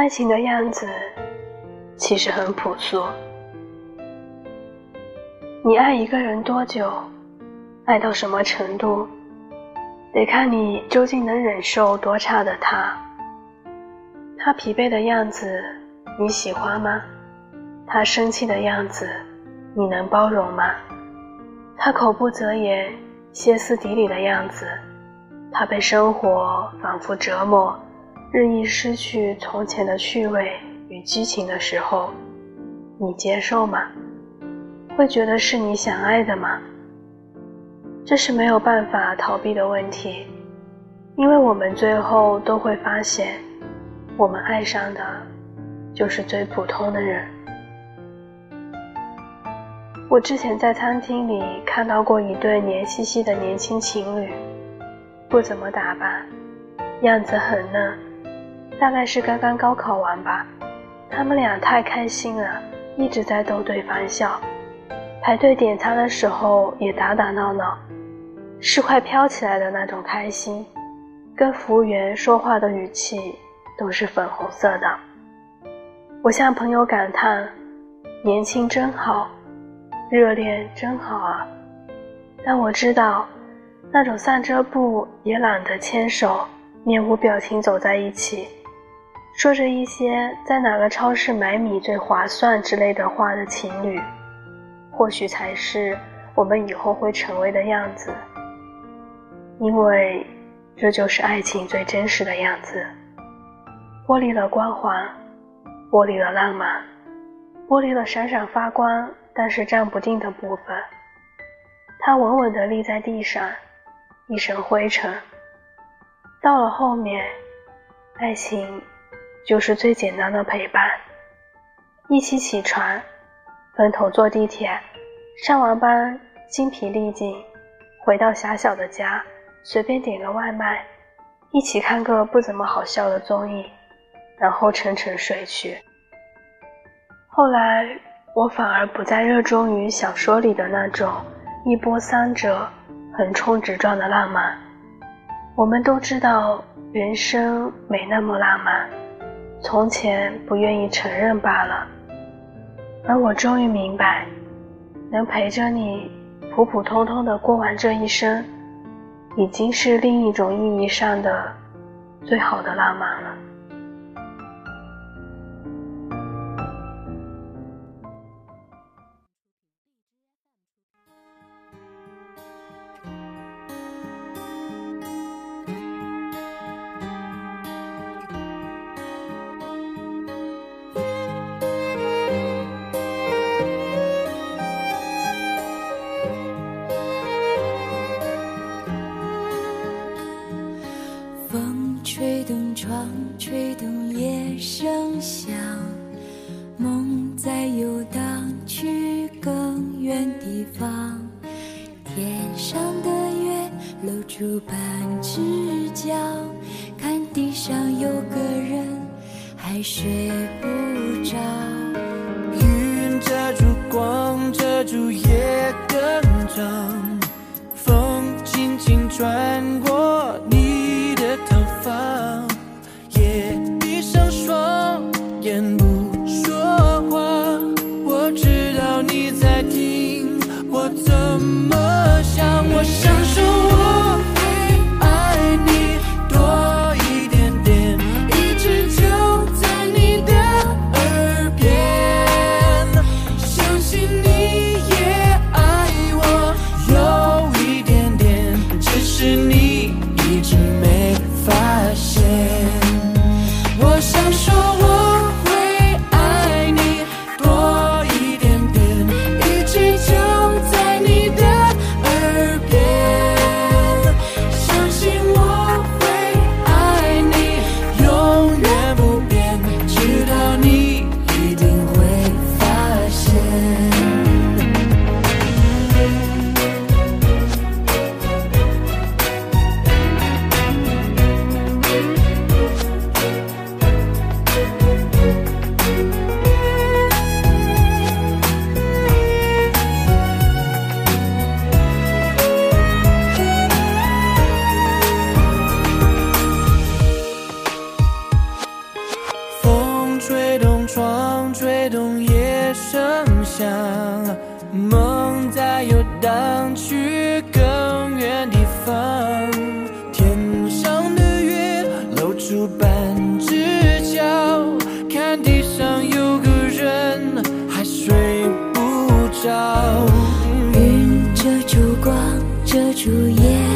爱情的样子其实很朴素。你爱一个人多久，爱到什么程度，得看你究竟能忍受多差的他。他疲惫的样子你喜欢吗？他生气的样子你能包容吗？他口不择言、歇斯底里的样子，他被生活反复折磨。日益失去从前的趣味与激情的时候，你接受吗？会觉得是你想爱的吗？这是没有办法逃避的问题，因为我们最后都会发现，我们爱上的就是最普通的人。我之前在餐厅里看到过一对黏兮兮的年轻情侣，不怎么打扮，样子很嫩。大概是刚刚高考完吧，他们俩太开心了，一直在逗对方笑。排队点餐的时候也打打闹闹，是快飘起来的那种开心。跟服务员说话的语气都是粉红色的。我向朋友感叹：年轻真好，热恋真好啊。但我知道，那种散着步也懒得牵手，面无表情走在一起。说着一些在哪个超市买米最划算之类的话的情侣，或许才是我们以后会成为的样子，因为这就是爱情最真实的样子。剥离了光环，剥离了浪漫，剥离了闪闪发光但是站不定的部分，它稳稳地立在地上，一身灰尘。到了后面，爱情。就是最简单的陪伴，一起起床，分头坐地铁，上完班精疲力尽，回到狭小的家，随便点个外卖，一起看个不怎么好笑的综艺，然后沉沉睡去。后来我反而不再热衷于小说里的那种一波三折、横冲直撞的浪漫。我们都知道，人生没那么浪漫。从前不愿意承认罢了，而我终于明白，能陪着你普普通通的过完这一生，已经是另一种意义上的最好的浪漫了。声响，梦在游荡去更远地方。天上的月露出半只脚，看地上有个人还睡不着。云遮住光，遮住夜更长，风轻轻穿过云遮住光，遮住夜。